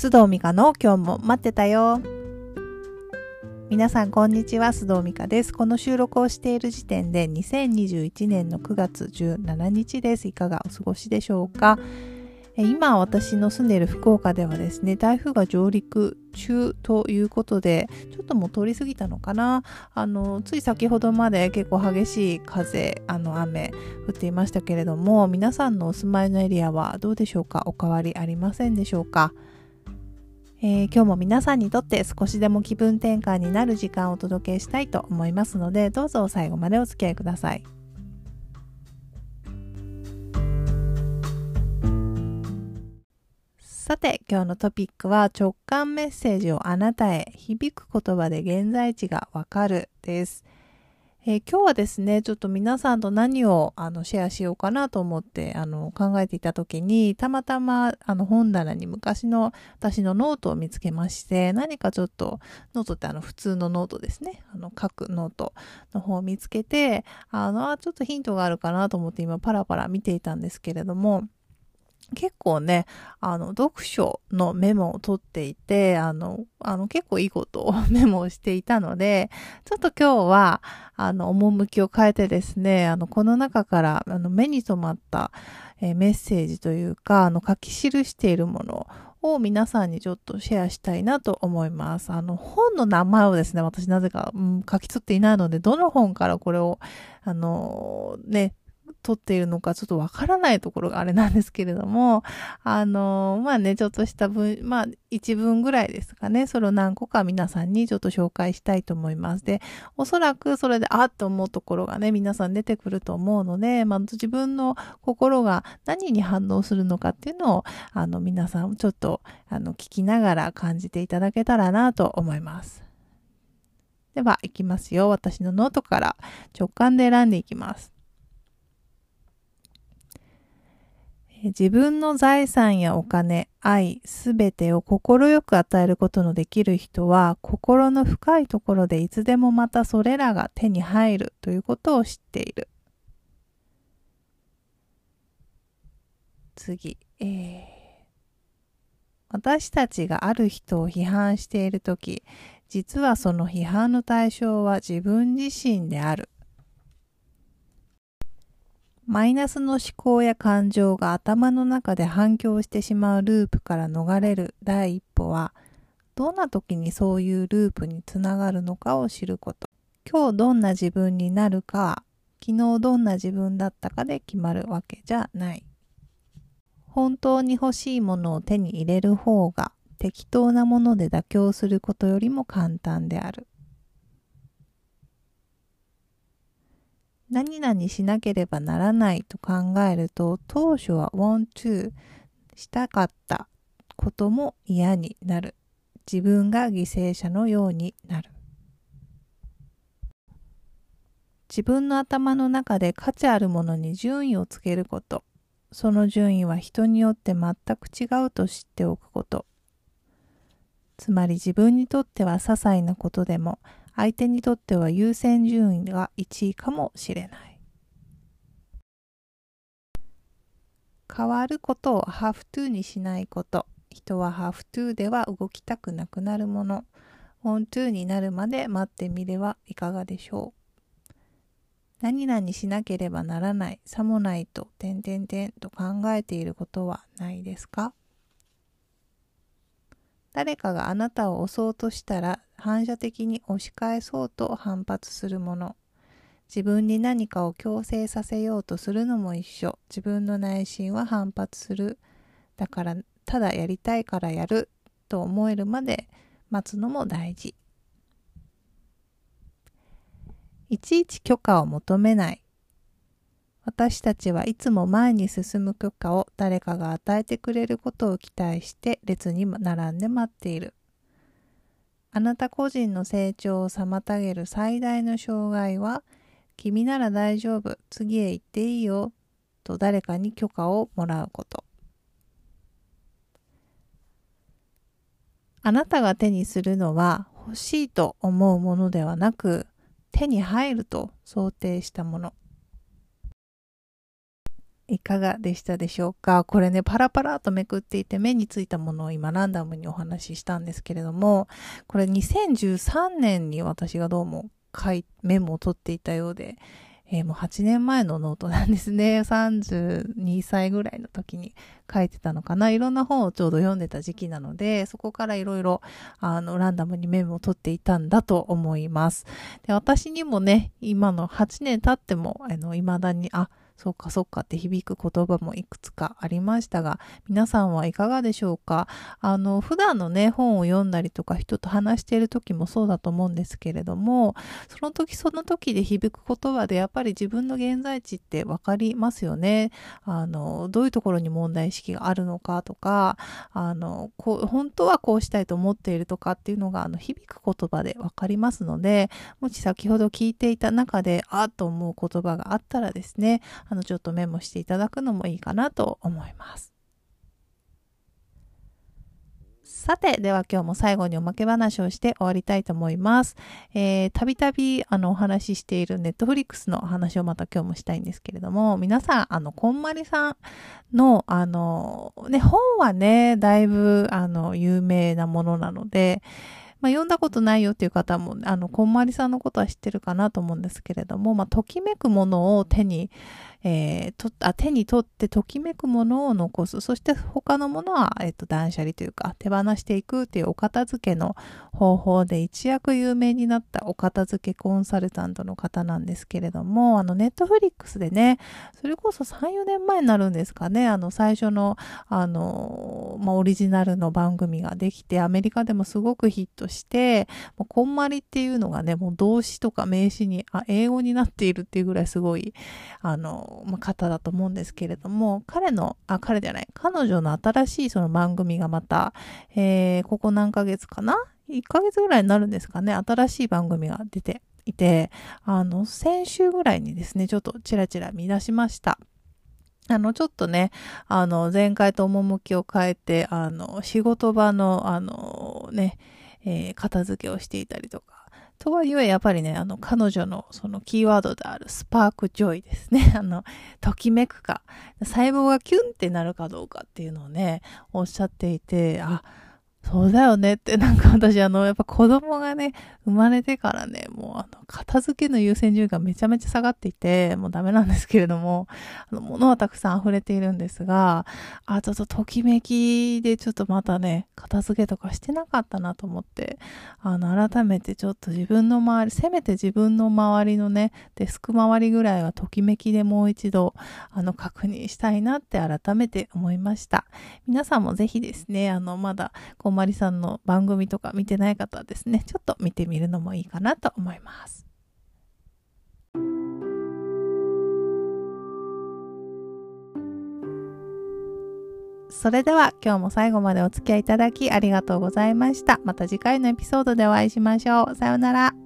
須藤美香の今日も待ってたよ。皆さんこんにちは、須藤美香です。この収録をしている時点で2021年の9月17日です。いかがお過ごしでしょうか？今私の住んでいる福岡ではですね、台風が上陸中ということで、ちょっともう通り過ぎたのかな？あの、つい先ほどまで結構激しい風、あの雨降っていましたけれども、皆さんのお住まいのエリアはどうでしょうか？お変わりありませんでしょうか？えー、今日も皆さんにとって少しでも気分転換になる時間をお届けしたいと思いますので、どうぞ最後までお付き合いください。さて、今日のトピックは直感メッセージをあなたへ響く言葉で現在地がわかるです。えー、今日はですね、ちょっと皆さんと何をあのシェアしようかなと思ってあの考えていた時に、たまたまあの本棚に昔の私のノートを見つけまして、何かちょっと、ノートってあの普通のノートですね、あの書くノートの方を見つけて、あの、ちょっとヒントがあるかなと思って今パラパラ見ていたんですけれども、結構ね、あの、読書のメモを取っていて、あの、あの、結構いいことをメモをしていたので、ちょっと今日は、あの、趣を変えてですね、あの、この中から、あの、目に留まった、えー、メッセージというか、あの、書き記しているものを皆さんにちょっとシェアしたいなと思います。あの、本の名前をですね、私なぜか、うん、書き取っていないので、どの本からこれを、あのね、撮っているのかちょっとわからないところがあれなんですけれども、あの、まあね、ちょっとした文、まあ一文ぐらいですかね、それを何個か皆さんにちょっと紹介したいと思います。で、おそらくそれであっと思うところがね、皆さん出てくると思うので、まあ自分の心が何に反応するのかっていうのを、あの皆さんちょっとあの聞きながら感じていただけたらなと思います。では、いきますよ。私のノートから直感で選んでいきます。自分の財産やお金、愛、すべてを快く与えることのできる人は、心の深いところでいつでもまたそれらが手に入るということを知っている。次、えー、私たちがある人を批判しているとき、実はその批判の対象は自分自身である。マイナスの思考や感情が頭の中で反響してしまうループから逃れる第一歩は、どんな時にそういうループにつながるのかを知ること。今日どんな自分になるか、昨日どんな自分だったかで決まるわけじゃない。本当に欲しいものを手に入れる方が適当なもので妥協することよりも簡単である。何々しなければならないと考えると当初は want to したかったことも嫌になる。自分が犠牲者のようになる。自分の頭の中で価値あるものに順位をつけること。その順位は人によって全く違うと知っておくこと。つまり自分にとっては些細なことでも相手にとっては優先順位が1位かもしれない。変わることを have to にしないこと。人は have to では動きたくなくなるもの。want to になるまで待ってみれはいかがでしょう。何々しなければならない、さもないと、点々点と考えていることはないですか？誰かがあなたを押そうとしたら反射的に押し返そうと反発するもの。自分に何かを強制させようとするのも一緒。自分の内心は反発する。だからただやりたいからやると思えるまで待つのも大事。いちいち許可を求めない。私たちはいつも前に進む許可を誰かが与えてくれることを期待して列に並んで待っている。あなた個人の成長を妨げる最大の障害は、君なら大丈夫、次へ行っていいよ、と誰かに許可をもらうこと。あなたが手にするのは欲しいと思うものではなく、手に入ると想定したもの。いかがでしたでしょうか？これね、パラパラとめくっていて目についたものを今ランダムにお話ししたんですけれども、これ2013年に私がどうも書い、メモを取っていたようで、えー、もう8年前のノートなんですね。32歳ぐらいの時に書いてたのかな。いろんな本をちょうど読んでた時期なので、そこからいろいろ、あの、ランダムにメモを取っていたんだと思います。で、私にもね、今の8年経っても、あの、未だに、あ、そうかそうかって響く言葉もいくつかありましたが、皆さんはいかがでしょうか？あの、普段のね、本を読んだりとか、人と話している時もそうだと思うんですけれども、その時その時で響く言葉でやっぱり自分の現在地ってわかりますよね。あの、どういうところに問題意識があるのかとか、あの、こう、本当はこうしたいと思っているとかっていうのが、あの、響く言葉でわかりますので、もし先ほど聞いていた中で、ああと思う言葉があったらですね、あの、ちょっとメモしていただくのもいいかなと思います。さて、では今日も最後におまけ話をして終わりたいと思います。えー、たびたびあのお話ししているネットフリックスの話をまた今日もしたいんですけれども、皆さん、あの、こんまりさんの、あの、ね、本はね、だいぶ、あの、有名なものなので、まあ、読んだことないよっていう方も、あの、こんまりさんのことは知ってるかなと思うんですけれども、まあ、ときめくものを手に、えー、とあ手に取ってときめくものを残す。そして他のものは、えっ、ー、と、断捨離というか、手放していくっていうお片付けの方法で一躍有名になったお片付けコンサルタントの方なんですけれども、あの、ネットフリックスでね、それこそ3、4年前になるんですかね、あの、最初の、あの、まあ、オリジナルの番組ができて、アメリカでもすごくヒットして、もうこんまりっていうのがね、もう動詞とか名詞に、あ、英語になっているっていうぐらいすごい、あの、まあ、方だと思うんですけれども、彼の、あ、彼じゃない、彼女の新しいその番組がまた、えー、ここ何ヶ月かな ?1 ヶ月ぐらいになるんですかね、新しい番組が出ていて、あの、先週ぐらいにですね、ちょっとチラチラ見出しました。あの、ちょっとね、あの、前回と趣を変えて、あの、仕事場の、あの、ね、えー、片付けをしていたりとか、とはいえ、やっぱりね、あの、彼女のそのキーワードであるスパークジョイですね。あの、ときめくか、細胞がキュンってなるかどうかっていうのをね、おっしゃっていて、あ、そうだよねって、なんか 私あの、やっぱ子供がね、生まれてからね、もうあの、片付けの優先順位がめちゃめちゃ下がっていて、もうダメなんですけれども、あの、物はたくさん溢れているんですが、あ、ちょっとときめきでちょっとまたね、片付けとかしてなかったなと思って、あの、改めてちょっと自分の周り、せめて自分の周りのね、デスク周りぐらいはときめきでもう一度、あの、確認したいなって改めて思いました。皆さんもぜひですね、あの、まだ、ここまりさんの番組とか見てない方はですね、ちょっと見てみるのもいいかなと思います。それでは今日も最後までお付き合いいただきありがとうございました。また次回のエピソードでお会いしましょう。さようなら。